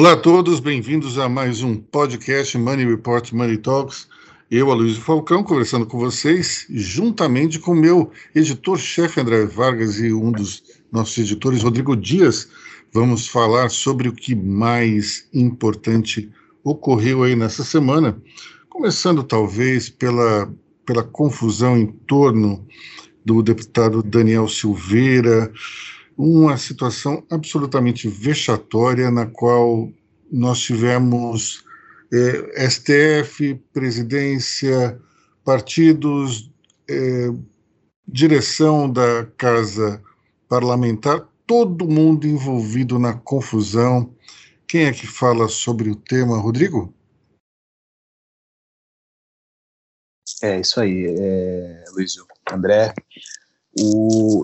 Olá a todos, bem-vindos a mais um podcast Money Report Money Talks. Eu, Aloysio Falcão, conversando com vocês, juntamente com meu editor-chefe André Vargas e um dos nossos editores, Rodrigo Dias, vamos falar sobre o que mais importante ocorreu aí nessa semana, começando talvez pela, pela confusão em torno do deputado Daniel Silveira, uma situação absolutamente vexatória na qual nós tivemos é, STF, presidência, partidos, é, direção da casa parlamentar, todo mundo envolvido na confusão. Quem é que fala sobre o tema, Rodrigo? É isso aí, é, Luizio. André, o,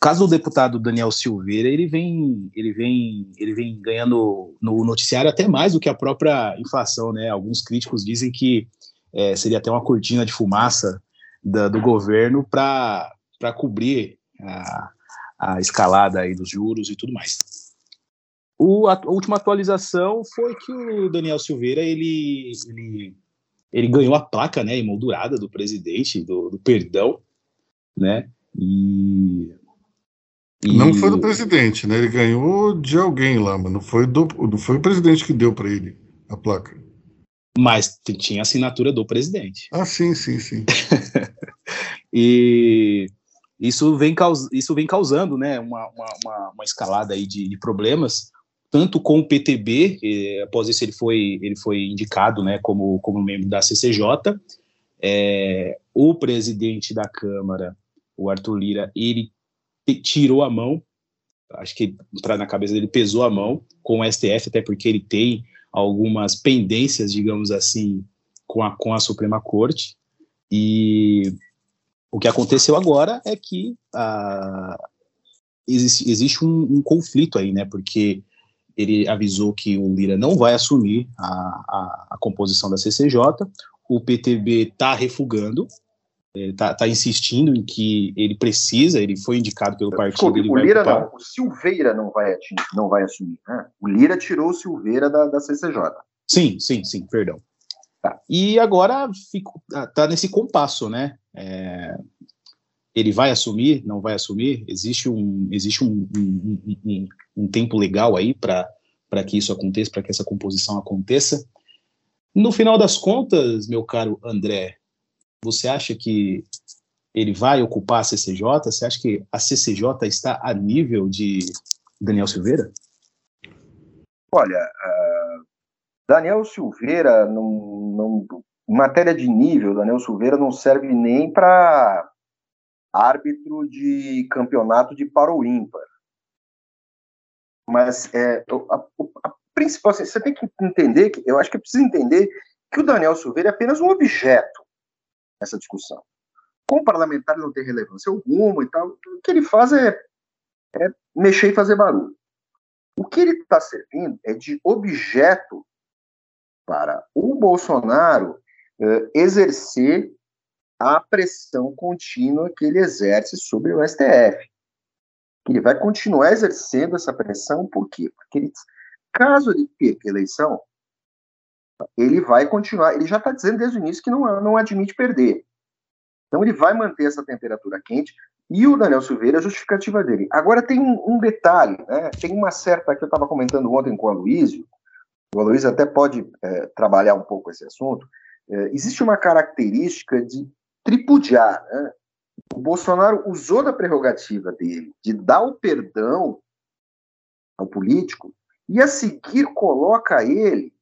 caso do deputado Daniel Silveira, ele vem, ele vem, ele vem ganhando no noticiário até mais do que a própria inflação, né? Alguns críticos dizem que é, seria até uma cortina de fumaça da, do governo para cobrir a, a escalada aí dos juros e tudo mais. O, a, a, última atualização foi que o Daniel Silveira ele, ele, ele ganhou a placa né, emoldurada do presidente, do, do perdão, né? E e... Não foi do presidente, né? Ele ganhou de alguém lá, mas não foi, do, não foi o presidente que deu para ele a placa. Mas tinha assinatura do presidente. Ah, sim, sim, sim. e isso vem, caus, isso vem causando né, uma, uma, uma escalada aí de, de, problemas, tanto com o PTB, eh, após isso ele foi, ele foi indicado né, como, como membro da CCJ, é, o presidente da Câmara, o Arthur Lira, ele tirou a mão, acho que para na cabeça dele pesou a mão com o STF, até porque ele tem algumas pendências, digamos assim, com a, com a Suprema Corte. E o que aconteceu agora é que ah, existe, existe um, um, conflito aí, né? Porque ele avisou que o Lira não vai assumir a, a, a composição da CCJ, o PTB está refugando, está tá insistindo em que ele precisa, ele foi indicado pelo partido. Desculpe, o Lira não, o Silveira não vai, não vai assumir. Né? O Lira tirou o Silveira da, da CCJ. Sim, sim, sim, perdão. Tá. E agora fico, tá, tá nesse compasso, né? É, ele vai assumir, não vai assumir? Existe um, existe um, um, um, um tempo legal aí para que isso aconteça, para que essa composição aconteça. No final das contas, meu caro André, você acha que ele vai ocupar a CCJ? Você acha que a CCJ está a nível de Daniel Silveira? Olha, uh, Daniel Silveira, não, em matéria de nível, Daniel Silveira não serve nem para árbitro de campeonato de paro ímpar. Mas é, a, a principal, assim, você tem que entender, que eu acho que é preciso entender que o Daniel Silveira é apenas um objeto essa discussão. Com o parlamentar não tem relevância alguma e tal, o que ele faz é, é mexer e fazer barulho. O que ele está servindo é de objeto para o Bolsonaro eh, exercer a pressão contínua que ele exerce sobre o STF. Ele vai continuar exercendo essa pressão, por quê? Porque ele, caso ele perca a eleição, ele vai continuar, ele já está dizendo desde o início que não, não admite perder. Então ele vai manter essa temperatura quente e o Daniel Silveira é a justificativa dele. Agora tem um, detalhe, né? tem uma certa, que eu estava comentando ontem com o Aloysio, o Aloysio até pode é, trabalhar um pouco esse assunto, é, existe uma característica de tripudiar. Né? O Bolsonaro usou da prerrogativa dele de dar o perdão ao político e a seguir coloca ele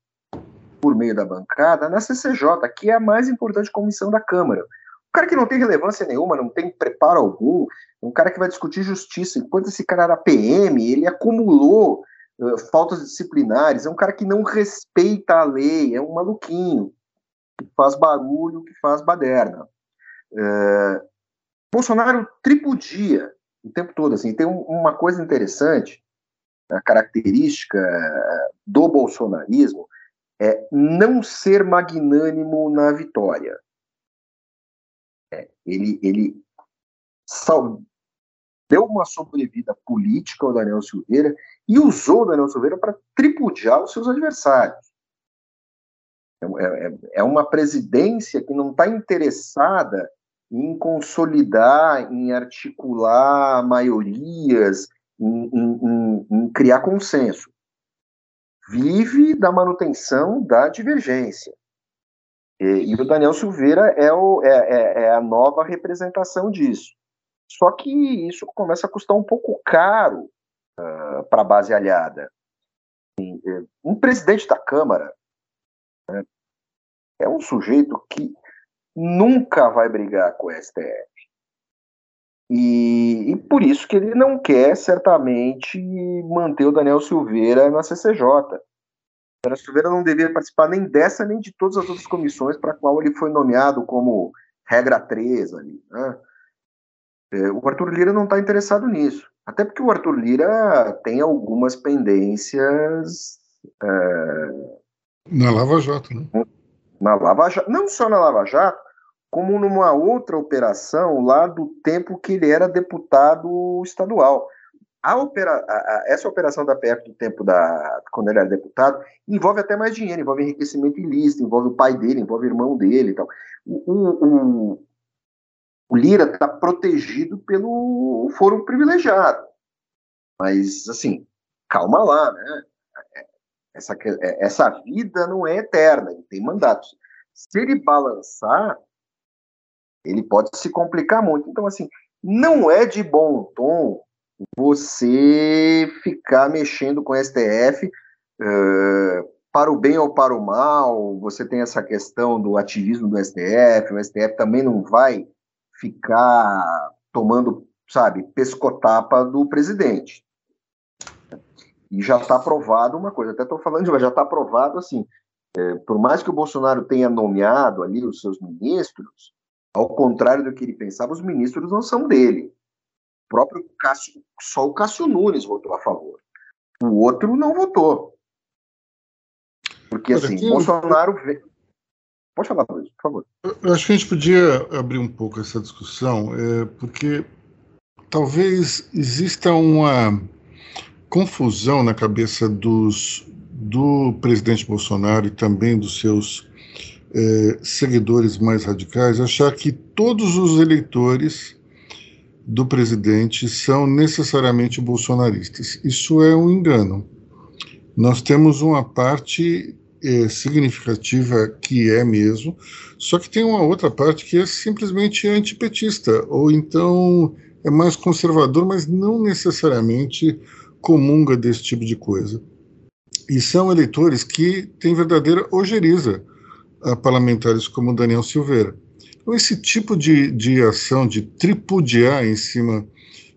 por meio da bancada na CCJ, que é a mais importante comissão da Câmara. Um cara que não tem relevância nenhuma, não tem preparo algum, um cara que vai discutir justiça. Enquanto esse cara era PM, ele acumulou uh, faltas disciplinares, é um cara que não respeita a lei, é um maluquinho, que faz barulho, que faz baderna. Uh, Bolsonaro tripudia o tempo todo. Assim, tem um, uma coisa interessante, a característica do bolsonarismo, é não ser magnânimo na vitória. É, ele ele sal, deu uma sobrevida política ao Daniel Silveira e usou o Daniel Silveira para tripudiar os seus adversários. É, é, é uma presidência que não está interessada em consolidar, em articular maiorias, em, em, em, criar consenso. Vive da manutenção da divergência. E, e o Daniel Silveira é, o, é, é, é a nova representação disso. Só que isso começa a custar um pouco caro uh, para a base aliada. É, um presidente da Câmara né, é um sujeito que nunca vai brigar com o STF. E, e, por isso que ele não quer, certamente, manter o Daniel Silveira na CCJ. O Daniel Silveira não deveria participar nem dessa, nem de todas as outras comissões para a qual ele foi nomeado como regra 3 ali. Né? É, o Arthur Lira não está interessado nisso. Até porque o Arthur Lira tem algumas pendências. É... Na Lava Jato, né? Na Lava Jato. Não só na Lava Jato, como numa outra operação lá do tempo que ele era deputado estadual. A opera, a, a, essa operação da PF do tempo da quando ele era deputado envolve até mais dinheiro, envolve enriquecimento ilícito, envolve o pai dele, envolve o irmão dele e tal. O, o, o Lira está protegido pelo foro privilegiado. Mas, assim, calma lá, né? Essa, essa vida não é eterna, ele tem mandatos. Se ele balançar, ele pode se complicar muito. Então, assim, não é de bom tom você ficar mexendo com o STF uh, para o bem ou para o mal. Você tem essa questão do ativismo do STF, o STF também não vai ficar tomando, sabe, pescotapa do presidente. E já está aprovado uma coisa, até estou falando de já está aprovado assim, é, por mais que o Bolsonaro tenha nomeado ali os seus ministros, ao contrário do que ele pensava, os ministros não são dele. O próprio Cássio, só o Cássio Nunes votou a favor. O outro não votou. Porque assim, Bolsonaro Pode falar, Luiz, por favor. Eu acho que a gente podia abrir um pouco essa discussão, é, porque talvez exista uma confusão na cabeça dos, do presidente Bolsonaro e também dos seus é, seguidores mais radicais, achar que todos os eleitores do presidente são necessariamente bolsonaristas. Isso é um engano. Nós temos uma parte é, significativa que é mesmo, só que tem uma outra parte que é simplesmente antipetista, ou então é mais conservador, mas não necessariamente comunga desse tipo de coisa. E são eleitores que têm verdadeira ojeriza a parlamentares como Daniel Silveira. Então, esse tipo de, de ação, de tripudiar em cima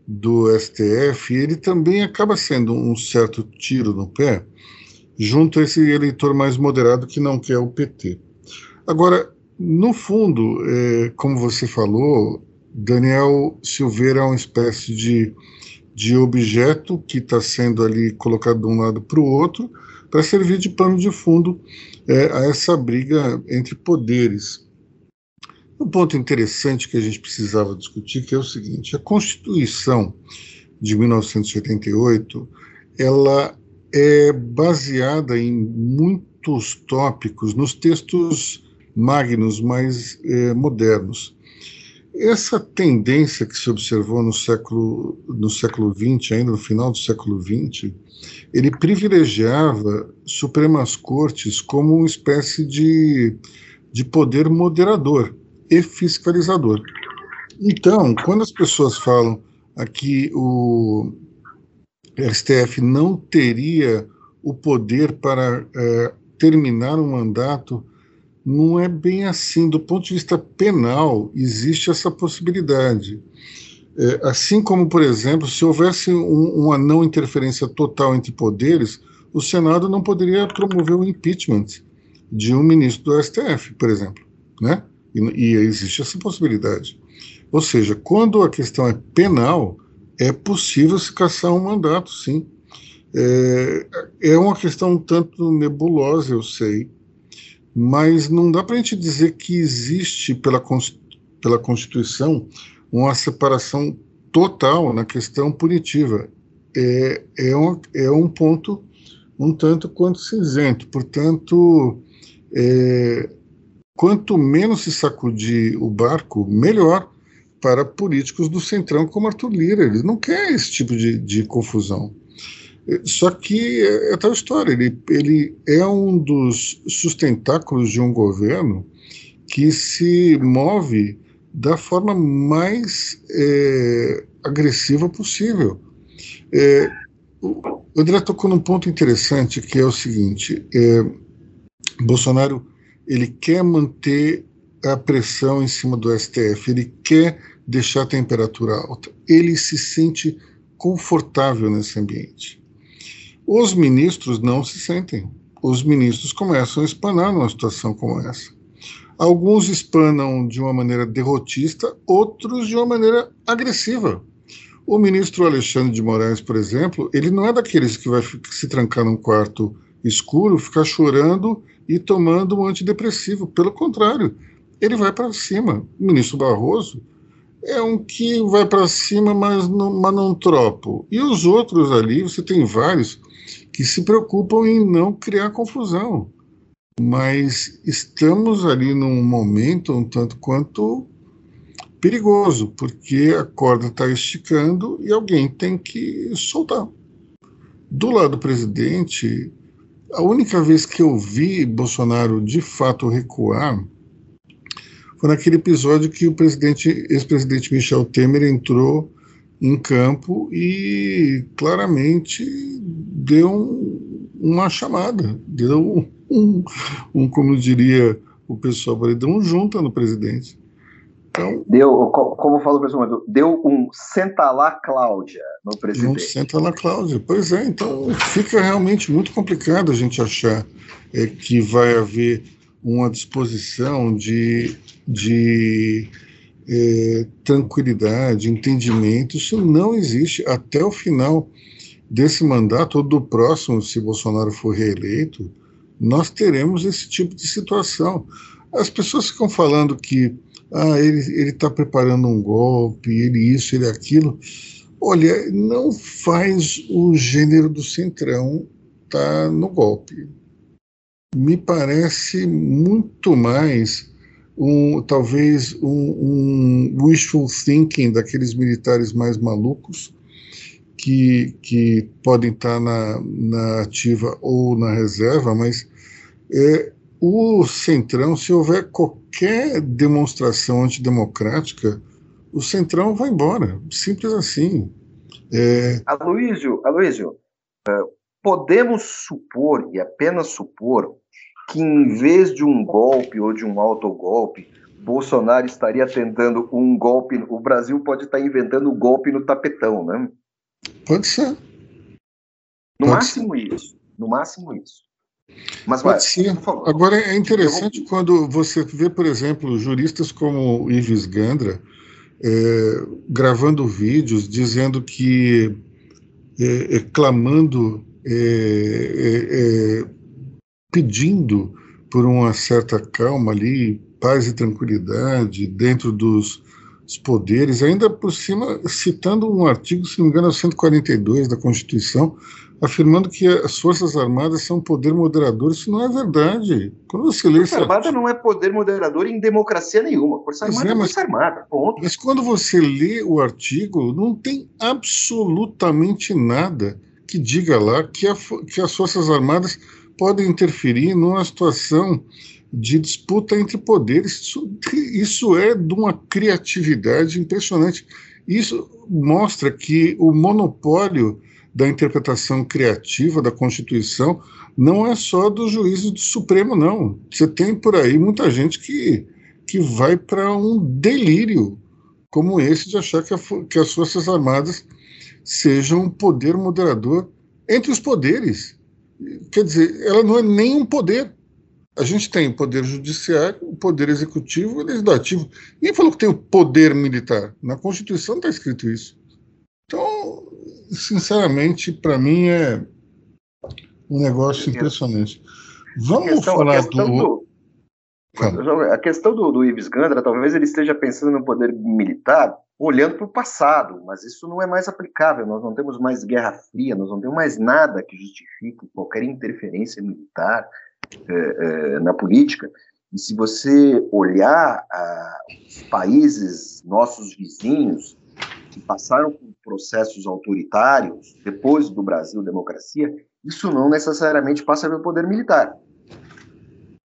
do STF, ele também acaba sendo um certo tiro no pé, junto a esse eleitor mais moderado que não quer o PT. Agora, no fundo, é, como você falou, Daniel Silveira é uma espécie de, de objeto que está sendo ali colocado de um lado para o outro para servir de pano de fundo é, a essa briga entre poderes. Um ponto interessante que a gente precisava discutir que é o seguinte: a Constituição de 1988 ela é baseada em muitos tópicos nos textos magnos mais é, modernos. Essa tendência que se observou no século no século XX, ainda no final do século XX, ele privilegiava supremas cortes como uma espécie de, de poder moderador e fiscalizador. Então, quando as pessoas falam aqui o STF não teria o poder para é, terminar um mandato, não é bem assim. Do ponto de vista penal, existe essa possibilidade. É, assim como, por exemplo, se houvesse um, uma não interferência total entre poderes, o Senado não poderia promover o impeachment de um ministro do STF, por exemplo, né? E, e existe essa possibilidade. Ou seja, quando a questão é penal, é possível se caçar um mandato, sim. É, é uma questão um tanto nebulosa, eu sei, mas não dá para a gente dizer que existe pela, pela Constituição uma separação total na questão punitiva é, é, um, é um ponto um tanto quanto cinzento. Portanto, é, quanto menos se sacudir o barco, melhor para políticos do Centrão como Arthur Lira. Ele não quer esse tipo de, de confusão. Só que é, é tal história, ele, ele é um dos sustentáculos de um governo que se move da forma mais é, agressiva possível. É, o André tocou num ponto interessante que é o seguinte: é, Bolsonaro ele quer manter a pressão em cima do STF, ele quer deixar a temperatura alta, ele se sente confortável nesse ambiente. Os ministros não se sentem. Os ministros começam a espanar numa situação como essa. Alguns espanam de uma maneira derrotista, outros de uma maneira agressiva. O ministro Alexandre de Moraes, por exemplo, ele não é daqueles que vai se trancar num quarto escuro, ficar chorando e tomando um antidepressivo. Pelo contrário, ele vai para cima. O ministro Barroso é um que vai para cima, mas não, mas não tropo. E os outros ali, você tem vários que se preocupam em não criar confusão mas estamos ali num momento um tanto quanto perigoso, porque a corda está esticando e alguém tem que soltar. Do lado do presidente, a única vez que eu vi Bolsonaro de fato recuar foi naquele episódio que o presidente, ex-presidente Michel Temer entrou em campo e claramente deu um, uma chamada, deu um, um, como diria o pessoal, deu um junta no presidente. Então, deu, como falou o pessoal, deu um senta lá Cláudia no presidente. Um senta lá Cláudia, pois é, então fica realmente muito complicado a gente achar é, que vai haver uma disposição de, de é, tranquilidade, entendimento, isso não existe até o final desse mandato ou do próximo, se Bolsonaro for reeleito, nós teremos esse tipo de situação. As pessoas ficam falando que ah, ele está preparando um golpe, ele isso, ele aquilo. Olha, não faz o gênero do Centrão tá no golpe. Me parece muito mais um, talvez um, um wishful thinking daqueles militares mais malucos que, que podem estar na, na ativa ou na reserva, mas é, o Centrão, se houver qualquer demonstração antidemocrática, o Centrão vai embora. Simples assim. É... Aloysio, Aloysio é, podemos supor, e apenas supor, que em vez de um golpe ou de um autogolpe, Bolsonaro estaria tentando um golpe. O Brasil pode estar inventando um golpe no tapetão, né? Pode ser. No Pode máximo ser. isso. No máximo isso. Mas Pode vai, ser. Agora é interessante vou... quando você vê, por exemplo, juristas como Ives Gandra é, gravando vídeos dizendo que é, é, clamando, é, é, é, pedindo por uma certa calma ali, paz e tranquilidade dentro dos os poderes, ainda por cima citando um artigo, se não me engano, 142 da Constituição, afirmando que as Forças Armadas são poder moderador. Isso não é verdade. Quando você lê Força Armada artigo... não é poder moderador em democracia nenhuma. Força Armada é, é Força Armada, ponto. Mas quando você lê o artigo, não tem absolutamente nada que diga lá que, a, que as Forças Armadas podem interferir numa situação de disputa entre poderes. Isso, isso é de uma criatividade impressionante. Isso mostra que o monopólio da interpretação criativa da Constituição não é só do juízo do Supremo, não. Você tem por aí muita gente que, que vai para um delírio como esse de achar que, a, que as Forças Armadas sejam um poder moderador entre os poderes. Quer dizer, ela não é nem um poder, a gente tem o poder judiciário, o poder executivo e o legislativo. Ninguém falou que tem o poder militar. Na Constituição está escrito isso. Então, sinceramente, para mim é um negócio impressionante. Vamos questão, falar do... do... A questão do, do Ives Gandra, talvez ele esteja pensando no poder militar olhando para o passado, mas isso não é mais aplicável. Nós não temos mais Guerra Fria, nós não temos mais nada que justifique qualquer interferência militar é, é, na política. E se você olhar ah, os países, nossos vizinhos, que passaram por processos autoritários depois do Brasil democracia, isso não necessariamente passa pelo poder militar.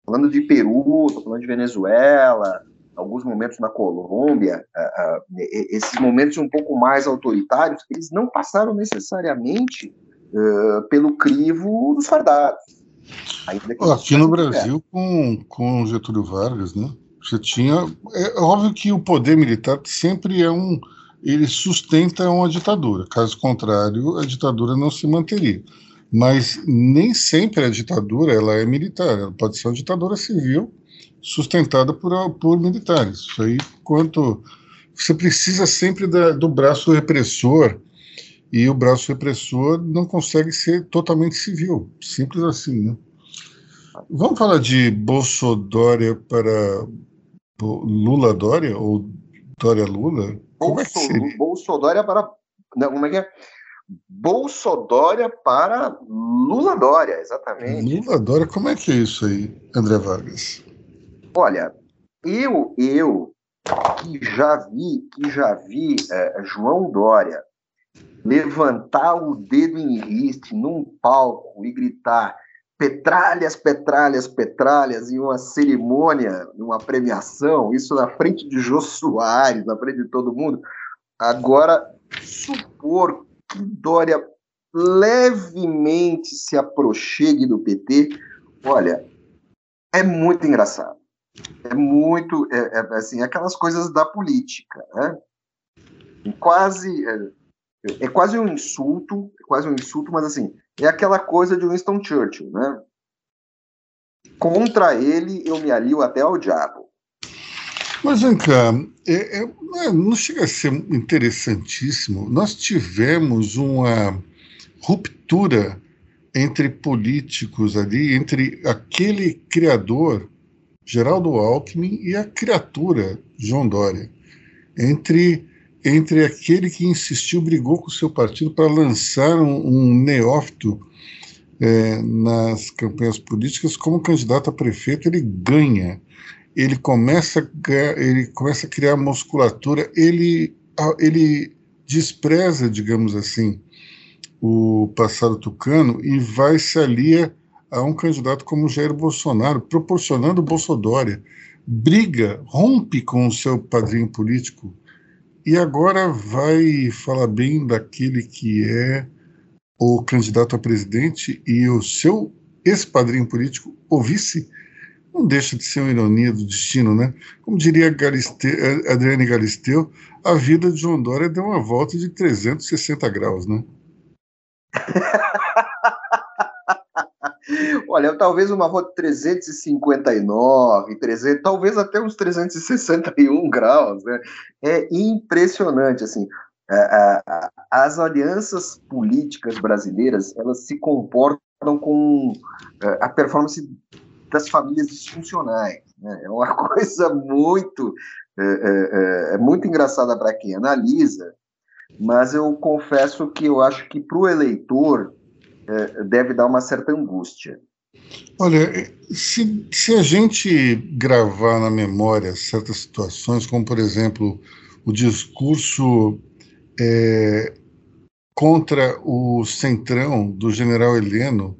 Falando de Peru, estou falando de Venezuela, alguns momentos na Colômbia, esses momentos um pouco mais autoritários, eles não passaram necessariamente pelo crivo dos fardados. Aqui no Brasil, com, com Getúlio Vargas, né? Você tinha. É óbvio que o poder militar sempre é um. Ele sustenta uma ditadura. Caso contrário, a ditadura não se manteria. Mas nem sempre a ditadura ela é militar. Ela pode ser uma ditadura civil sustentada por, por militares. Isso aí, quanto. Você precisa sempre da, do braço repressor e o braço repressor não consegue ser totalmente civil. Simples assim, né? Vamos falar de Bolsodória para Lula Dória ou Dória Lula? Como é que seria? Bolsodória para não, como é que é? Bolsodória para Lula Dória, exatamente. Lula Dória, como é que é isso aí, André Vargas? Olha, eu eu que já vi que já vi é, João Dória levantar o dedo em riste num palco e gritar petralhas, petralhas, petralhas em uma cerimônia, uma premiação, isso na frente de Jô Soares, na frente de todo mundo. Agora, supor que Dória levemente se aproxime do PT, olha, é muito engraçado. É muito, é, é assim, aquelas coisas da política, né? Quase, é, é quase um insulto, é quase um insulto, mas assim, é aquela coisa de Winston Churchill, né? Contra ele eu me alio até ao diabo. Mas vem cá, é, é, não chega a ser interessantíssimo. Nós tivemos uma ruptura entre políticos ali, entre aquele criador, Geraldo Alckmin, e a criatura, João Dória. Entre entre aquele que insistiu, brigou com o seu partido para lançar um, um neófito é, nas campanhas políticas como candidato a prefeito, ele ganha. Ele começa, ele começa a criar musculatura, ele, ele despreza, digamos assim, o passado tucano e vai se alia a um candidato como Jair Bolsonaro, proporcionando Bolsodória. Briga, rompe com o seu padrinho político, e agora vai falar bem daquele que é o candidato a presidente e o seu ex-padrinho político, o vice, não deixa de ser uma ironia do destino, né? Como diria Galisteu, Adriane Galisteu, a vida de João Dória deu uma volta de 360 graus, né? Olha, talvez uma rota 359, 300, talvez até uns 361 graus, né? É impressionante, assim. As alianças políticas brasileiras, elas se comportam com é, a performance das famílias disfuncionais. Né? É uma coisa muito, é, é, é muito engraçada para quem analisa, mas eu confesso que eu acho que para o eleitor é, deve dar uma certa angústia. Olha, se, se a gente gravar na memória certas situações, como por exemplo o discurso é, contra o centrão do general Heleno,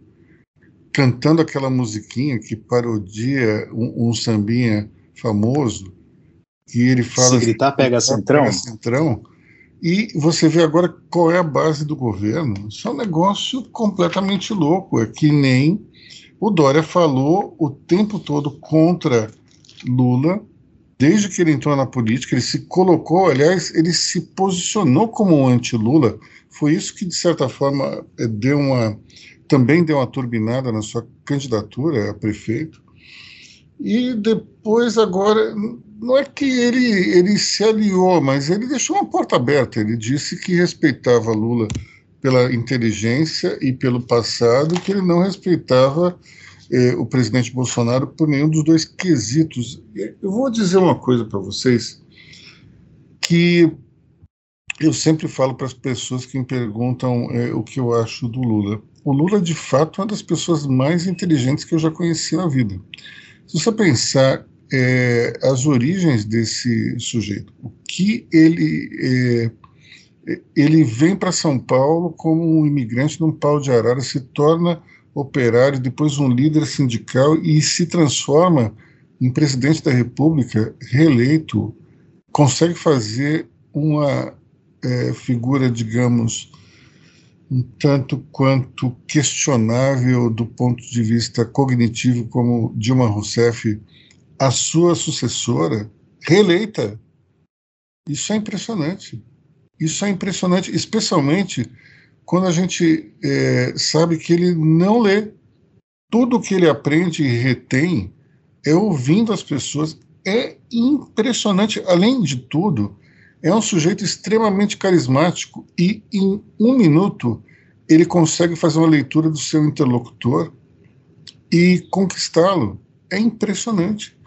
cantando aquela musiquinha que parodia um, um sambinha famoso, e ele fala. Se gritar, pega centrão. Pega centrão e você vê agora qual é a base do governo. Isso é um negócio completamente louco. É que nem o Dória falou o tempo todo contra Lula, desde que ele entrou na política. Ele se colocou, aliás, ele se posicionou como um anti-Lula. Foi isso que, de certa forma, é, deu uma, também deu uma turbinada na sua candidatura a prefeito. E depois, agora, não é que ele, ele se aliou, mas ele deixou uma porta aberta. Ele disse que respeitava Lula pela inteligência e pelo passado, que ele não respeitava é, o presidente Bolsonaro por nenhum dos dois quesitos. Eu vou dizer uma coisa para vocês que eu sempre falo para as pessoas que me perguntam é, o que eu acho do Lula. O Lula, de fato, é uma das pessoas mais inteligentes que eu já conheci na vida. Se você pensar é, as origens desse sujeito, o que ele é, ele vem para São Paulo como um imigrante num pau de arara, se torna operário, depois um líder sindical e se transforma em presidente da República, reeleito, consegue fazer uma é, figura, digamos, um tanto quanto questionável do ponto de vista cognitivo, como Dilma Rousseff, a sua sucessora, reeleita. Isso é impressionante. Isso é impressionante, especialmente quando a gente é, sabe que ele não lê. Tudo que ele aprende e retém é ouvindo as pessoas. É impressionante. Além de tudo, é um sujeito extremamente carismático e, em um minuto, ele consegue fazer uma leitura do seu interlocutor e conquistá-lo. É impressionante.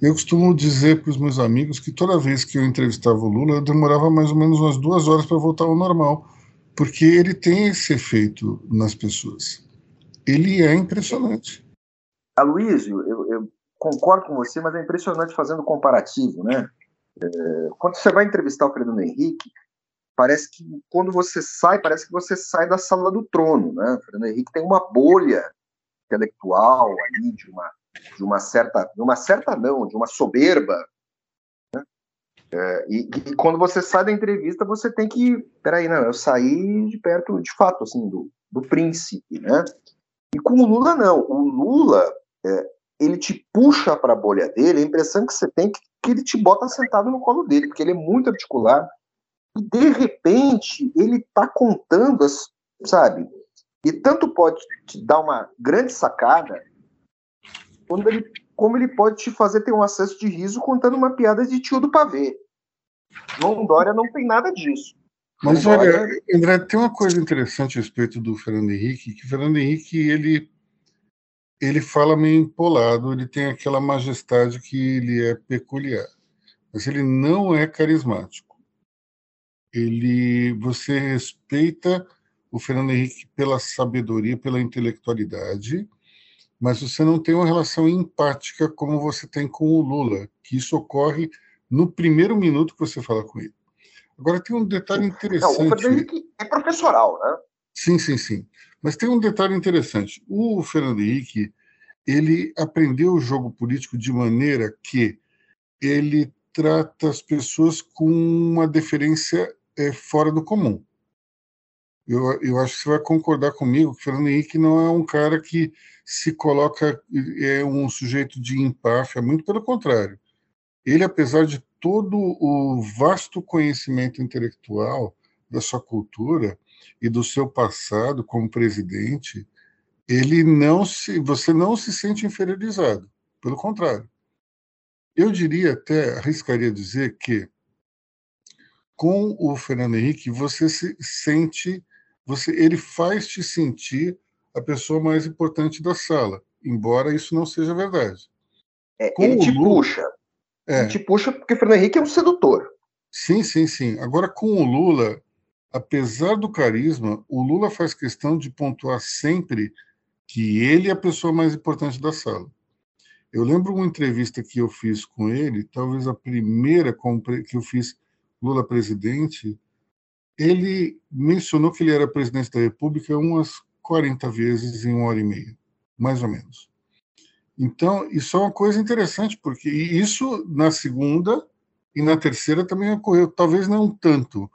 Eu costumo dizer para os meus amigos que toda vez que eu entrevistava o Lula, eu demorava mais ou menos umas duas horas para voltar ao normal, porque ele tem esse efeito nas pessoas. Ele é impressionante. Aloysio, eu, eu concordo com você, mas é impressionante fazendo comparativo, né? É, quando você vai entrevistar o Fernando Henrique, parece que quando você sai, parece que você sai da sala do trono, né? O Fernando Henrique tem uma bolha intelectual ali de uma de uma certa, de uma certa não, de uma soberba. Né? É, e, e, quando você sai da entrevista, você tem que, peraí, não, eu saí de perto, de fato, assim, do, do príncipe, né? E com o Lula não, o Lula é, ele te puxa para a bolha dele, a impressão que você tem que que ele te bota sentado no colo dele, porque ele é muito articulado. E de repente ele está contando, as, sabe? E tanto pode te dar uma grande sacada, quando ele, como ele pode te fazer ter um acesso de riso contando uma piada de tio do pavê. João Dória não tem nada disso. Mas olha, André, tem uma coisa interessante a respeito do Fernando Henrique, que o Fernando Henrique, ele ele fala meio empolado, ele tem aquela majestade que ele é peculiar, mas ele não é carismático. Ele, você respeita o Fernando Henrique pela sabedoria, pela intelectualidade, mas você não tem uma relação empática como você tem com o Lula, que isso ocorre no primeiro minuto que você fala com ele. Agora tem um detalhe interessante. Não, o Fernando Henrique é professoral, né? Sim, sim, sim. Mas tem um detalhe interessante. O Fernando Henrique, ele aprendeu o jogo político de maneira que ele trata as pessoas com uma deferência é, fora do comum. Eu, eu acho que você vai concordar comigo que Fernando Henrique não é um cara que se coloca, é um sujeito de empáfia, muito pelo contrário. Ele, apesar de todo o vasto conhecimento intelectual da sua cultura, e do seu passado como presidente, ele não se, você não se sente inferiorizado, pelo contrário. Eu diria até, arriscaria dizer que com o Fernando Henrique você se sente, você, ele faz te sentir a pessoa mais importante da sala, embora isso não seja verdade. É, ele te Lula, puxa. É, ele te puxa porque o Fernando Henrique é um sedutor. Sim, sim, sim. Agora com o Lula, apesar do carisma, o Lula faz questão de pontuar sempre que ele é a pessoa mais importante da sala. Eu lembro uma entrevista que eu fiz com ele, talvez a primeira que eu fiz Lula presidente, ele mencionou que ele era presidente da República umas 40 vezes em uma hora e meia, mais ou menos. Então, isso é uma coisa interessante, porque isso na segunda e na terceira também ocorreu, talvez não tanto,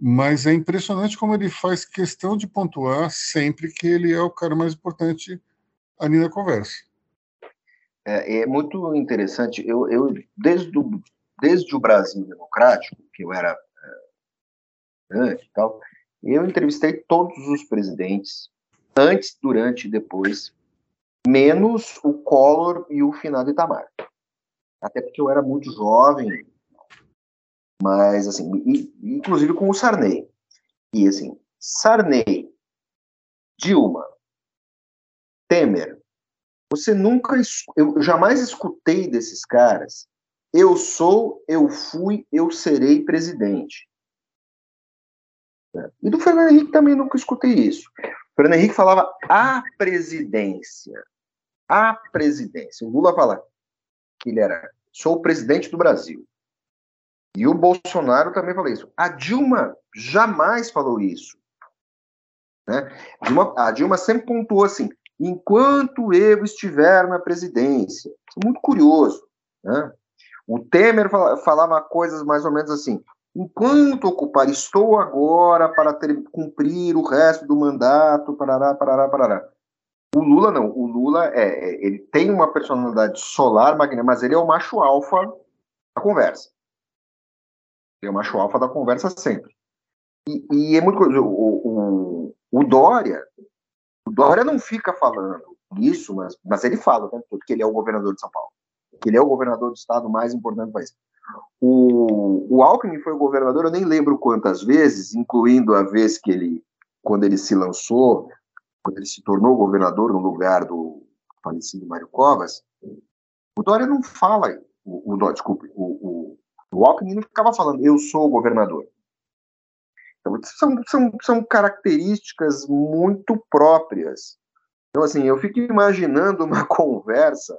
mas é impressionante como ele faz questão de pontuar sempre que ele é o cara mais importante ali na conversa. É, é muito interessante. Eu, eu desde, desde o Brasil Democrático, que eu era é, e tal, eu entrevistei todos os presidentes, antes, durante e depois, menos o Collor e o finado Itamar. Até porque eu era muito jovem, mas, assim, e, inclusive com o Sarney. E, assim, Sarney, Dilma, Temer, Você nunca, eu jamais escutei desses caras. Eu sou, eu fui, eu serei presidente. E do Fernando Henrique também nunca escutei isso. O Fernando Henrique falava a presidência. A presidência. O Lula fala que ele era, sou o presidente do Brasil. E o Bolsonaro também falou isso. A Dilma jamais falou isso. Né? Dilma, a Dilma sempre pontuou assim: enquanto eu estiver na presidência. É muito curioso. Né? O Temer falava coisas mais ou menos assim: enquanto ocupar, estou agora para ter, cumprir o resto do mandato, parará, parará, parará. O Lula não, o Lula é, é ele tem uma personalidade solar, mas ele é o macho alfa da conversa. É o macho alfa da conversa sempre. E, e é muito curioso, o, o, o, Dória, o Dória não fica falando isso, mas, mas ele fala o tempo todo que ele é o governador de São Paulo, que ele é o governador do estado mais importante do país. O, o Alckmin foi o governador, eu nem lembro quantas vezes, incluindo a vez que ele, quando ele se lançou, quando ele se tornou governador no lugar do falecido Mário Covas, o Dória não fala, o, o desculpe, o, o, Alckmin não ficava falando, eu sou o governador. Então, são, são, são características muito próprias. Então, assim, eu fico imaginando uma conversa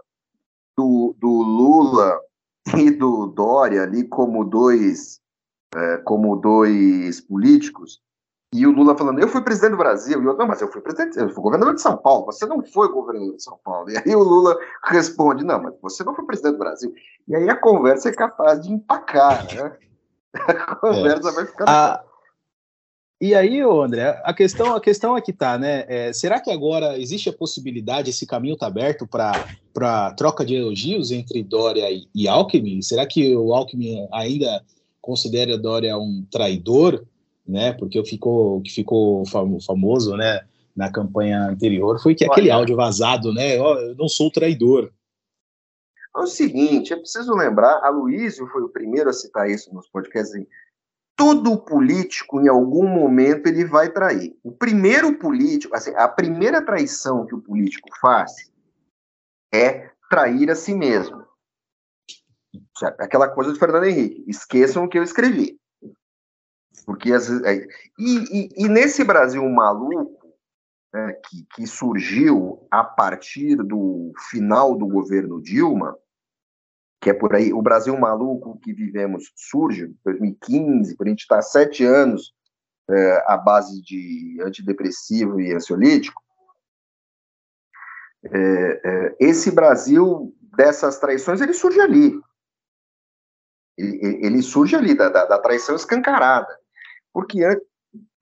do, do Lula e do Dória ali como dois, é, como dois políticos, e o Lula falando, eu fui presidente do Brasil, e eu, não, mas eu fui presidente, eu fui governador de São Paulo, você não foi governador de São Paulo. E aí o Lula responde, não, mas você não foi presidente do Brasil. E aí a conversa é capaz de empacar, né? A conversa é. vai ficar... A... E aí, André, a questão, a questão é que tá, né? É, será que agora existe a possibilidade, esse caminho está aberto para troca de elogios entre Dória e, e, Alckmin? Será que o Alckmin ainda considera Dória um traidor, né? Porque o ficou, que ficou famoso, né? Na campanha anterior foi que Olha, aquele áudio vazado, né? Oh, eu não sou traidor. É o seguinte, é preciso lembrar, a Luísio foi o primeiro a citar isso nos podcasts, assim, todo político, em algum momento, ele vai trair. O primeiro político, assim, a primeira traição que o político faz é trair a si mesmo. Aquela coisa de Fernando Henrique. Esqueçam o que eu escrevi. Porque vezes, é, e, e, e, nesse Brasil maluco né, que, que surgiu a partir do final do governo Dilma, que é por aí, o Brasil maluco que vivemos surge em 2015, por a gente estar tá sete anos é, à base de antidepressivo e ansiolítico, é, é, esse Brasil dessas traições, ele surge ali. Ele, ele surge ali, da, da, da, traição escancarada. Porque an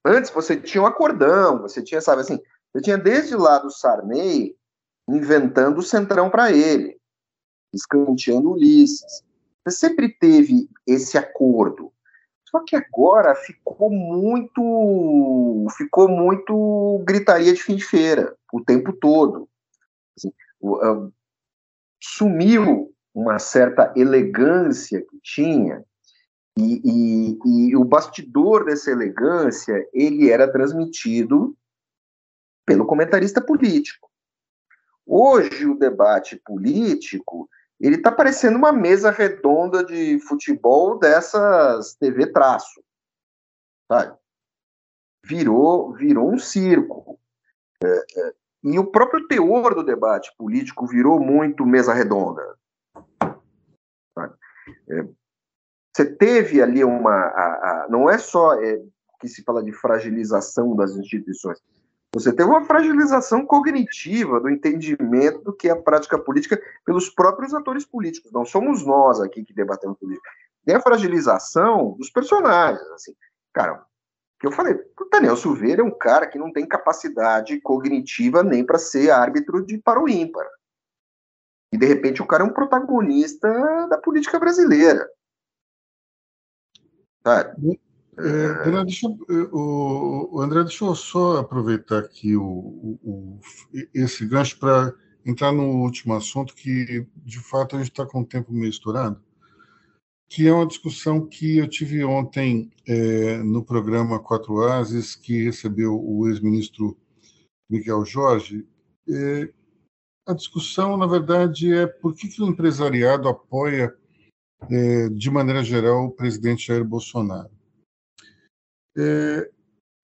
antes você tinha um acordão, você tinha, sabe assim, você tinha desde lá do Sarney inventando o centrão para ele escanteando Ulisses. Você sempre teve esse acordo. Só que agora ficou muito, ficou muito gritaria de fim de feira o tempo todo. Assim, sumiu uma certa elegância que tinha e, e, e, o bastidor dessa elegância ele era transmitido pelo comentarista político. Hoje o debate político ele está parecendo uma mesa redonda de futebol dessas TV traço. Sabe? Virou, virou um circo. É, é, e o próprio teor do debate político virou muito mesa redonda. É, você teve ali uma. A, a, não é só é, que se fala de fragilização das instituições, você teve uma fragilização cognitiva do entendimento do que é a prática política pelos próprios atores políticos. Não somos nós aqui que debatemos política. Tem a fragilização dos personagens. Assim, cara, que eu falei, o Daniel Silveira é um cara que não tem capacidade cognitiva nem para ser árbitro de para o ímpar. E de repente o cara é um protagonista da política brasileira. Sabe? É, deixa, o, o, André, deixa eu só aproveitar aqui o, o esse gancho para entrar no último assunto, que de fato a gente está com o tempo meio estourado, que é uma discussão que eu tive ontem é, no programa Quatro Ases, que recebeu o ex-ministro Miguel Jorge, é, a discussão, na verdade, é por que, que o empresariado apoia, é, de maneira geral, o presidente Jair Bolsonaro. É,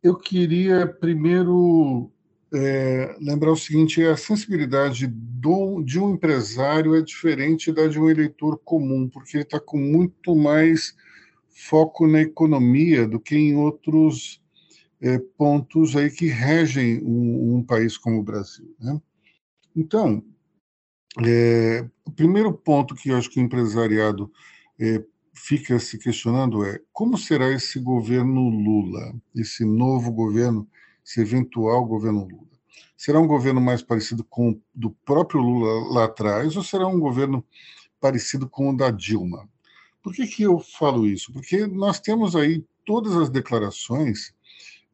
eu queria primeiro é, lembrar o seguinte: a sensibilidade do, de um empresário é diferente da de um eleitor comum, porque ele está com muito mais foco na economia do que em outros é, pontos aí que regem um, um país como o Brasil. Né? Então, é, o primeiro ponto que eu acho que o empresariado é, fica se questionando é como será esse governo Lula, esse novo governo, esse eventual governo Lula? Será um governo mais parecido com o do próprio Lula lá atrás ou será um governo parecido com o da Dilma? Por que, que eu falo isso? Porque nós temos aí todas as declarações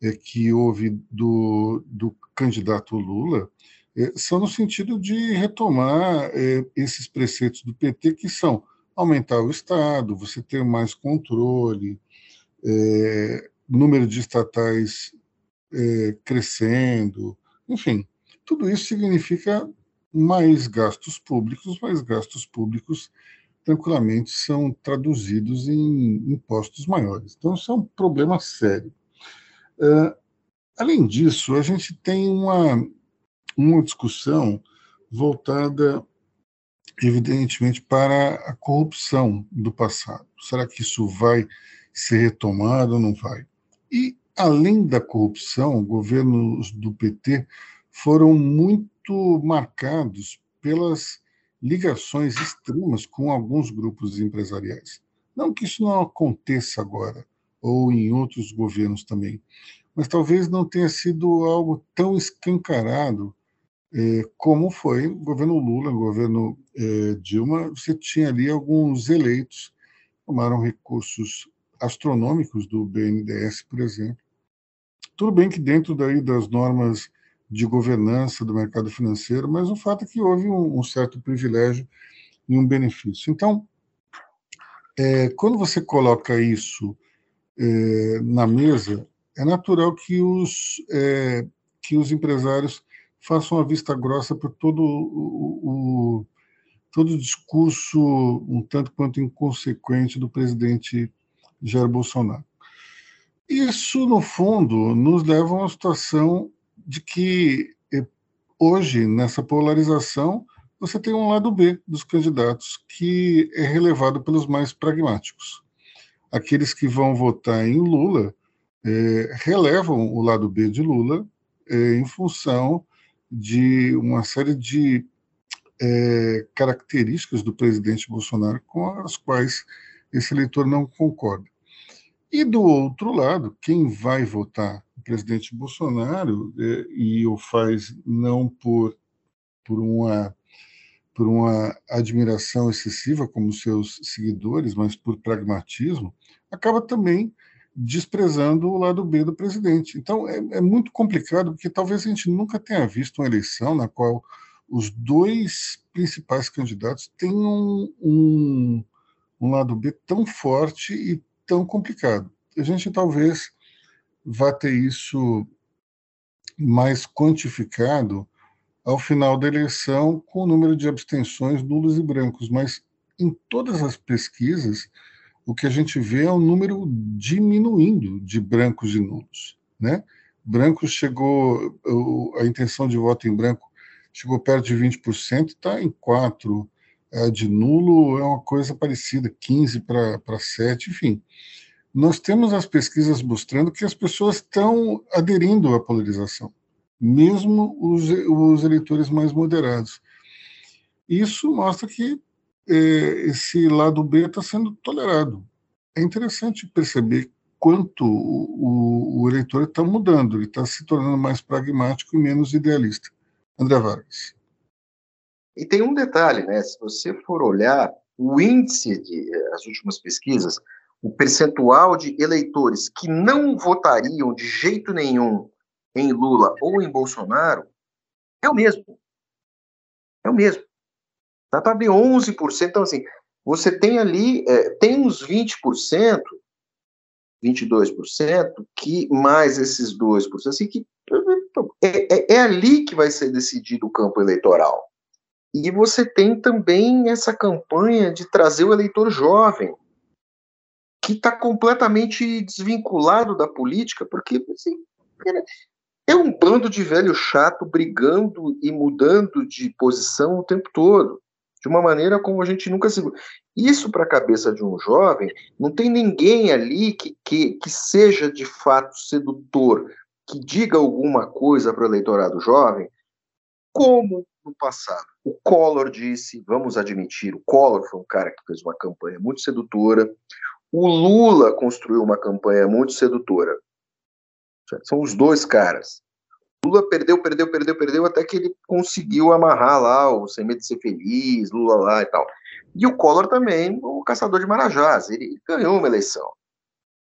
é, que houve do, do candidato Lula são no sentido de retomar é, esses preceitos do PT que são aumentar o Estado, você ter mais controle, é, número de estatais é, crescendo, enfim, tudo isso significa mais gastos públicos, mais gastos públicos tranquilamente são traduzidos em impostos maiores. Então, isso é um problema sério. Uh, além disso, a gente tem uma, uma discussão voltada evidentemente, para a corrupção do passado. Será que isso vai ser retomado ou não vai? E, além da corrupção, governos do PT foram muito marcados pelas ligações extremas com alguns grupos empresariais. Não que isso não aconteça agora, ou em outros governos também, mas talvez não tenha sido algo tão escancarado como foi o governo Lula, o governo é, Dilma, você tinha ali alguns eleitos, tomaram recursos astronômicos do BNDES, por exemplo. Tudo bem que dentro daí das normas de governança do mercado financeiro, mas o fato é que houve um, um certo privilégio e um benefício. Então, é, quando você coloca isso é, na mesa, é natural que os, é, que os empresários façam a vista grossa por todo o, o, todo o discurso um tanto quanto inconsequente do presidente Jair Bolsonaro. Isso, no fundo, nos leva a uma situação de que eh, hoje, nessa polarização, você tem um lado B dos candidatos que é relevado pelos mais pragmáticos. Aqueles que vão votar em Lula é, relevam o lado B de Lula é, em função de uma série de é, características do presidente Bolsonaro com as quais esse eleitor não concorda. E do outro lado, quem vai votar o presidente Bolsonaro é, e o faz não por, por uma por uma admiração excessiva como seus seguidores, mas por pragmatismo, acaba também desprezando o lado B do presidente. Então, é, é, muito complicado, porque talvez a gente nunca tenha visto uma eleição na qual os dois principais candidatos tenham um, um lado B tão forte e tão complicado. A gente talvez vá ter isso mais quantificado ao final da eleição com o número de abstenções nulos e brancos, mas em todas as pesquisas o que a gente vê é um número diminuindo de brancos e nulos. Né? Brancos chegou, a intenção de voto em branco chegou perto de 20%, está em 4%. É, de nulo é uma coisa parecida, 15 para 7, enfim. Nós temos as pesquisas mostrando que as pessoas estão aderindo à polarização, mesmo os, os eleitores mais moderados. Isso mostra que esse lado B está sendo tolerado. É interessante perceber quanto o, o eleitor está mudando, ele está se tornando mais pragmático e menos idealista. André Vargas. E tem um detalhe, né? Se você for olhar o índice de as últimas pesquisas, o percentual de eleitores que não votariam de jeito nenhum em Lula ou em Bolsonaro é o mesmo. É o mesmo. Tá para abrir 11%. Então, assim, você tem ali, é, tem uns 20%, 22%, que mais esses 2%, assim, que é, é, é, ali que vai ser decidido o campo eleitoral. E você tem também essa campanha de trazer o eleitor jovem, que está completamente desvinculado da política, porque assim, é um bando de velho chato brigando e mudando de posição o tempo todo, de uma maneira como a gente nunca se. Isso, para a cabeça de um jovem, não tem ninguém ali que, que, que seja de fato sedutor, que diga alguma coisa para o eleitorado jovem, como no passado. O Collor disse, vamos admitir, o Collor foi um cara que fez uma campanha muito sedutora. O Lula construiu uma campanha muito sedutora. São os dois caras. Lula perdeu, perdeu, perdeu, perdeu, até que ele conseguiu amarrar lá o Sem Medo de Ser Feliz, Lula lá e tal. E o Collor também, o caçador de Marajás, ele ganhou uma eleição.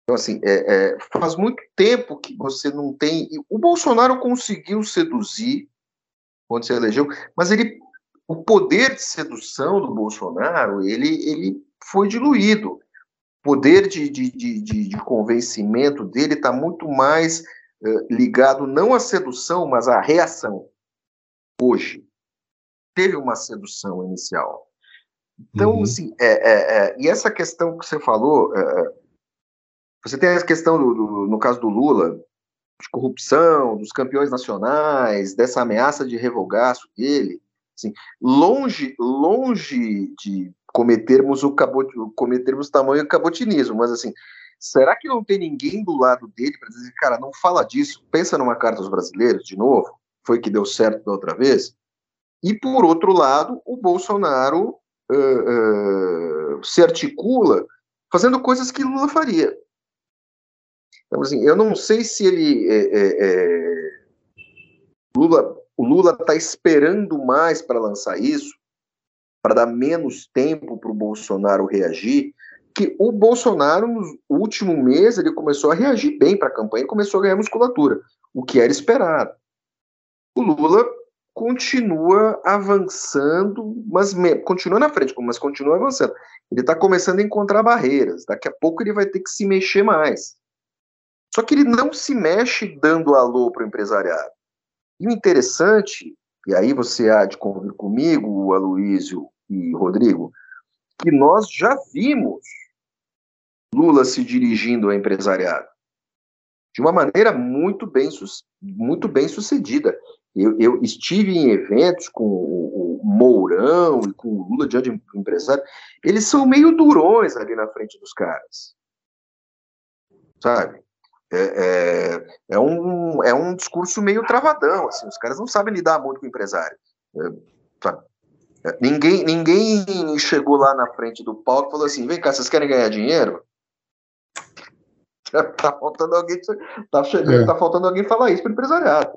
Então, assim, é, é, faz muito tempo que você não tem. O Bolsonaro conseguiu seduzir quando se elegeu, mas ele, o poder de sedução do Bolsonaro, ele, ele foi diluído. O poder de, de, de, de convencimento dele está muito mais ligado não à sedução, mas à reação. Hoje. Teve uma sedução inicial. Então, uhum. assim, é, é, é, e essa questão que você falou, é, é, você tem a questão, do, do, no caso do Lula, de corrupção, dos campeões nacionais, dessa ameaça de revogaço dele, assim, longe, longe de cometermos o cabot, cometermos tamanho cabotinismo, mas assim, será que não tem ninguém do lado dele para dizer, cara, não fala disso, pensa numa carta aos brasileiros de novo, foi que deu certo da outra vez? E por outro lado, o Bolsonaro uh, uh, se articula fazendo coisas que Lula faria. Então, assim, eu não sei se ele. É, é, é... Lula, o Lula está esperando mais para lançar isso, para dar menos tempo para o Bolsonaro reagir, que o Bolsonaro, no último mês, ele começou a reagir bem para a campanha começou a ganhar musculatura, o que era esperado. O Lula continua avançando, mas continua na frente, mas continua avançando. Ele está começando a encontrar barreiras. Daqui a pouco ele vai ter que se mexer mais. Só que ele não se mexe dando alô para o empresariado. E o interessante, e aí você há de convir comigo, Aloísio e Rodrigo, que nós já vimos Lula se dirigindo ao empresariado de uma maneira muito bem, muito bem sucedida. Eu, eu estive em eventos com o, o Mourão e com o Lula diante do empresário, eles são meio durões ali na frente dos caras. Sabe? É, é, é, um, é um discurso meio travadão, assim, os caras não sabem lidar muito com o empresário. É, é, ninguém, ninguém chegou lá na frente do palco e falou assim: vem cá, vocês querem ganhar dinheiro? Tá faltando alguém, tá, chegando, é. tá faltando alguém falar isso para o empresariado.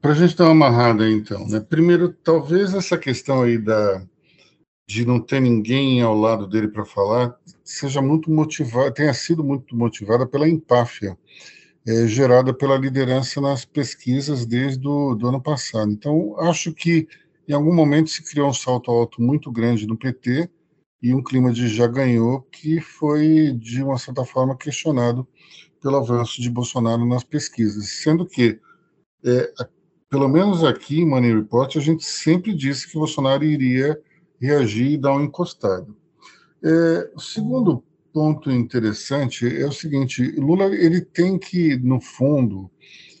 Para a gente dar uma amarrada, então, né? Primeiro, talvez essa questão aí da, de não ter ninguém ao lado dele para falar, seja muito motivada, tenha sido muito motivada pela empáfia é, gerada pela liderança nas pesquisas desde o do ano passado. Então, acho que em algum momento se criou um salto alto muito grande no PT e um clima de já ganhou que foi, de uma certa forma, questionado pelo avanço de Bolsonaro nas pesquisas, sendo que, é, pelo menos aqui em Money Report, a gente sempre disse que Bolsonaro iria reagir e dar um encostado. É, o segundo ponto interessante é o seguinte: Lula ele tem que, no fundo,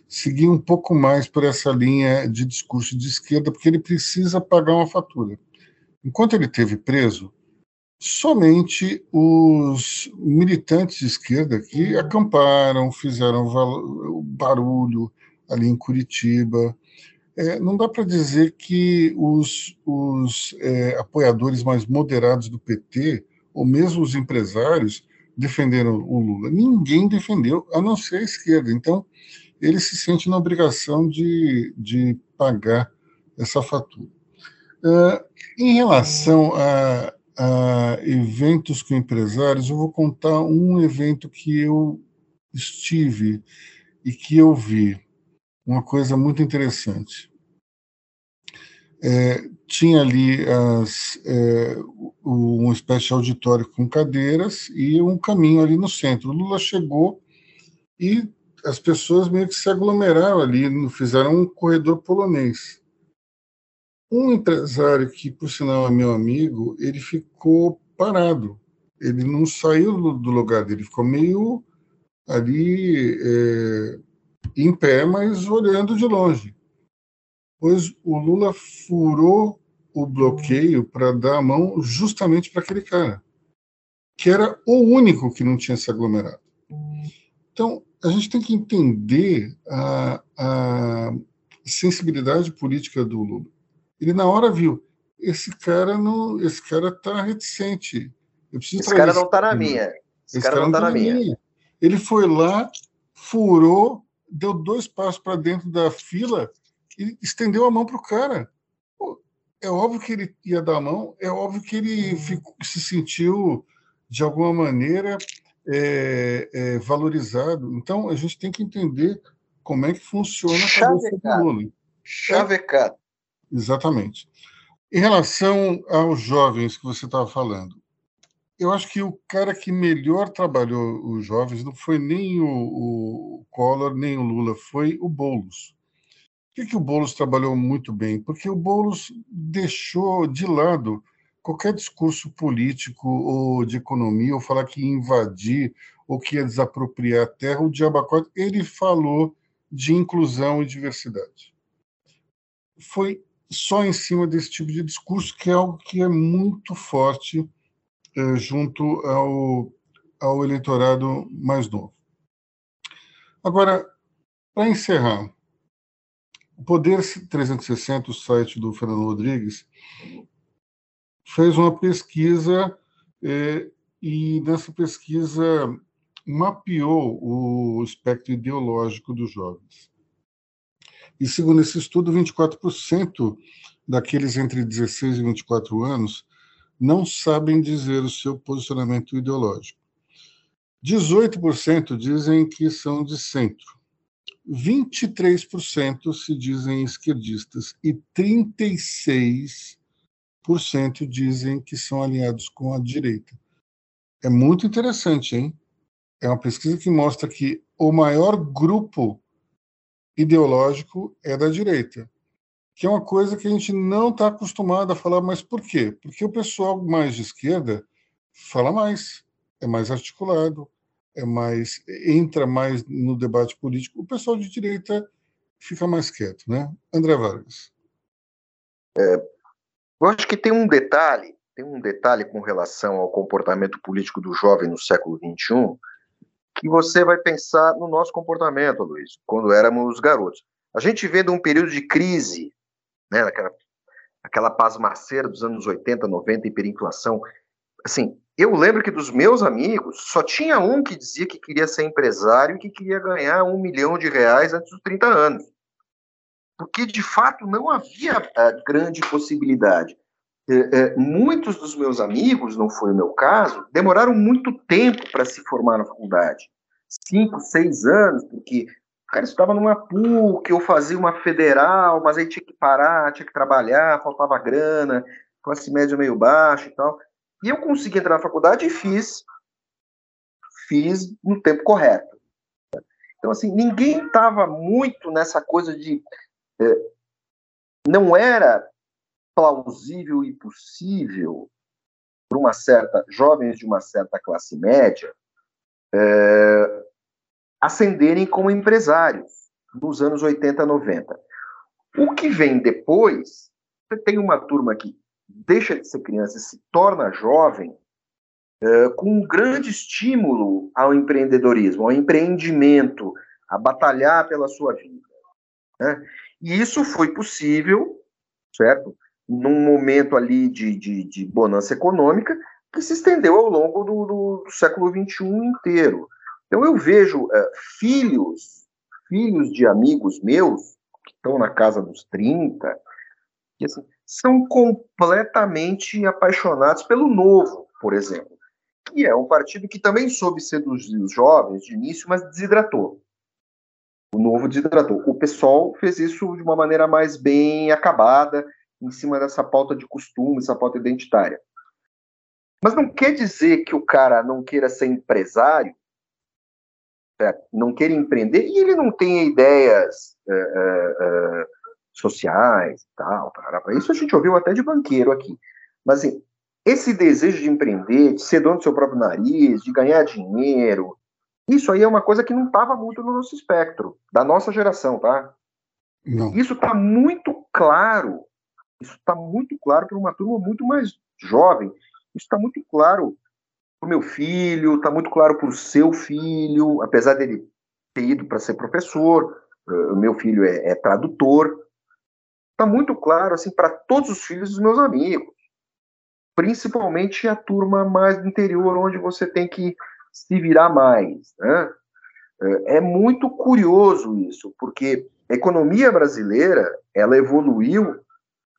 seguir um pouco mais por essa linha de discurso de esquerda, porque ele precisa pagar uma fatura. Enquanto ele teve preso, somente os militantes de esquerda que acamparam, fizeram barulho ali em Curitiba, é, não dá para dizer que os, os é, apoiadores mais moderados do PT, ou mesmo os empresários, defenderam o Lula. Ninguém defendeu, a não ser a esquerda. Então, ele se sente na obrigação de, de pagar essa fatura. Uh, em relação a, a eventos com empresários, eu vou contar um evento que eu estive e que eu vi uma coisa muito interessante. É, tinha ali as, é, uma espécie de auditório com cadeiras e um caminho ali no centro. O Lula chegou e as pessoas meio que se aglomeraram ali, fizeram um corredor polonês. Um empresário que, por sinal, é meu amigo, ele ficou parado. Ele não saiu do, lugar dele, ficou meio ali é, em pé, mas olhando de longe. Pois o Lula furou o bloqueio para dar a mão justamente para aquele cara, que era o único que não tinha se aglomerado. Então, a gente tem que entender a, a sensibilidade política do Lula. Ele na hora viu, esse cara não, esse cara tá reticente. esse cara não tá na minha. Esse, esse cara, cara, não tá, tá na minha. minha. Ele foi lá, furou, deu dois passos para dentro da fila e estendeu a mão pro cara. Pô, é óbvio que ele ia dar a mão, é óbvio que ele ficou, se sentiu de alguma maneira é, é, valorizado. Então a gente tem que entender como é que funciona a cabeça do Lula. Chavecado. Exatamente. Em relação aos jovens que você estava falando, eu acho que o cara que melhor trabalhou os jovens não foi nem o, o Collor, nem o Lula, foi o Boulos. Por que, que o Boulos trabalhou muito bem? Porque o Boulos deixou de lado qualquer discurso político ou de economia, ou falar que ia invadir ou que ia desapropriar a terra, o diabacote, ele falou de inclusão e diversidade. Foi só em cima desse tipo de discurso, que é algo que é muito forte é, junto ao, ao eleitorado mais novo. Agora, para encerrar, o Poder 360, o site do Fernando Rodrigues, fez uma pesquisa é, e nessa pesquisa mapeou o espectro ideológico dos jovens. E segundo esse estudo, 24% daqueles entre 16 e 24 anos não sabem dizer o seu posicionamento ideológico. 18% dizem que são de centro. 23% se dizem esquerdistas e 36% dizem que são alinhados com a direita. É muito interessante, hein? É uma pesquisa que mostra que o maior grupo ideológico é da direita, que é uma coisa que a gente não está acostumado a falar, mas por quê? Porque o pessoal mais de esquerda fala mais, é mais articulado, é mais entra mais no debate político. O pessoal de direita fica mais quieto, né? André Vargas. É, eu acho que tem um detalhe, tem um detalhe com relação ao comportamento político do jovem no século XXI que você vai pensar no nosso comportamento, Luiz, quando éramos garotos. A gente vê de um período de crise, né, aquela, aquela pasmaceira dos anos 80, 90, hiperinflação. Assim, eu lembro que dos meus amigos, só tinha um que dizia que queria ser empresário e que queria ganhar um milhão de reais antes dos 30 anos. Porque, de fato, não havia grande possibilidade. É, é, muitos dos meus amigos, não foi o meu caso, demoraram muito tempo para se formar na faculdade. Cinco, seis anos, porque o cara estudava numa PUC, ou fazia uma federal, mas aí tinha que parar, tinha que trabalhar, faltava grana, classe média meio baixa e tal. E eu consegui entrar na faculdade e fiz, fiz no tempo correto. Então, assim, ninguém estava muito nessa coisa de. É, não era plausível e possível para uma certa jovens de uma certa classe média é, ascenderem como empresários nos anos 80, 90. O que vem depois, você tem uma turma que deixa de ser criança e se torna jovem é, com um grande estímulo ao empreendedorismo, ao empreendimento, a batalhar pela sua vida. Né? E isso foi possível, certo? Num momento ali de, de, de bonança econômica que se estendeu ao longo do, do, do século XXI inteiro. Então eu vejo é, filhos, filhos de amigos meus, que estão na casa dos 30, que assim, são completamente apaixonados pelo Novo, por exemplo, que é um partido que também soube seduzir os jovens de início, mas desidratou. O Novo desidratou. O PSOL fez isso de uma maneira mais bem acabada, em cima dessa pauta de costume, essa pauta identitária. Mas não quer dizer que o cara não queira ser empresário, não queira empreender, e ele não tenha ideias é, é, é, sociais e tal. Isso a gente ouviu até de banqueiro aqui. Mas assim, esse desejo de empreender, de ser dono do seu próprio nariz, de ganhar dinheiro, isso aí é uma coisa que não estava muito no nosso espectro, da nossa geração, tá? Não. Isso está muito claro. Isso está muito claro para uma turma muito mais jovem. Isso está muito claro para o meu filho, está muito claro para o seu filho, apesar dele ter ido para ser professor, uh, meu filho é, é tradutor. Está muito claro assim para todos os filhos dos meus amigos, principalmente a turma mais do interior, onde você tem que se virar mais. Né? É, é muito curioso isso, porque a economia brasileira ela evoluiu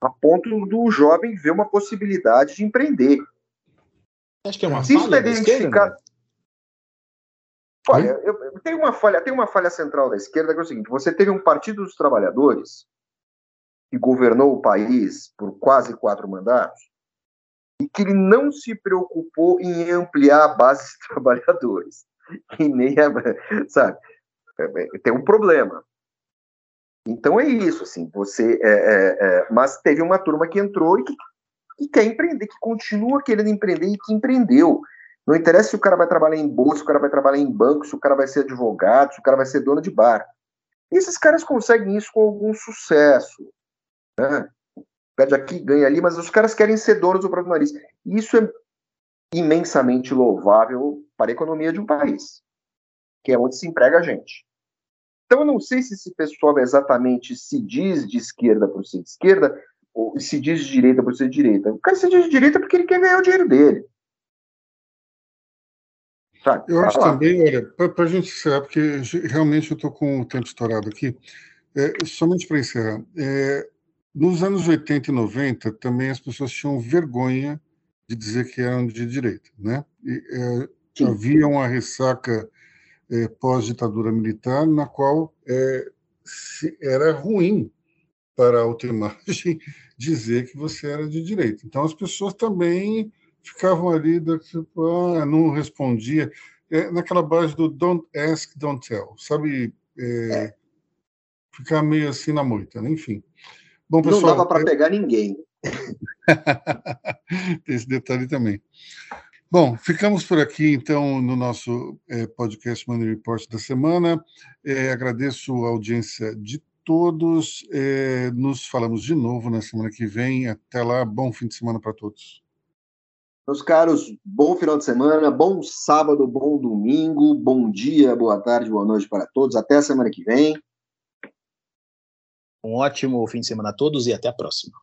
a ponto do jovem ver uma possibilidade de empreender. Acho que é uma Se falha esquerda, né? Olha, eu, eu, tem uma falha, tem uma falha central da esquerda que é o seguinte: você teve um Partido dos Trabalhadores que governou o país por quase quatro mandatos e que ele não se preocupou em ampliar a base de trabalhadores e nem a, sabe é, é, tem um problema então é isso assim você é, é, é, mas teve uma turma que entrou e que, que quer empreender que continua querendo empreender e que empreendeu não interessa se o cara vai trabalhar em bolsa, se o cara vai trabalhar em banco, se o cara vai ser advogado, se o cara vai ser dono de bar. Esses caras conseguem isso com algum sucesso. Né? Pede aqui, ganha ali, mas os caras querem ser donos do próprio nariz. Isso é imensamente louvável para a economia de um país, que é onde se emprega a gente. Então, eu não sei se esse pessoal exatamente se diz de esquerda por ser de esquerda, ou se diz de direita por ser de direita. O cara se diz de direita porque ele quer ganhar o dinheiro dele. Sabe? Eu acho também, olha, para a gente encerrar, porque realmente eu estou com o tempo estourado aqui, é, somente para encerrar. É, nos anos 80 e 90, também as pessoas tinham vergonha de dizer que eram de direita, né? E, é, havia uma ressaca é, pós-ditadura militar, na qual se, era ruim para a autoimagem dizer que você era de direita. Então as pessoas também ficavam ali, tipo, ah, não respondia. É, naquela base do don't ask, don't tell, sabe? É. Ficar meio assim na moita, né? enfim. Bom, pessoal, não dava para é pegar ninguém. Tem esse detalhe também. Bom, ficamos por aqui, então, no nosso é, podcast Money Report da semana. É, agradeço a audiência de todos. É, nos falamos de novo na semana que vem. Até lá, bom fim de semana para todos. Meus caros, bom final de semana, bom sábado, bom domingo, bom dia, boa tarde, boa noite para todos. Até a semana que vem. Um ótimo fim de semana a todos e até a próxima.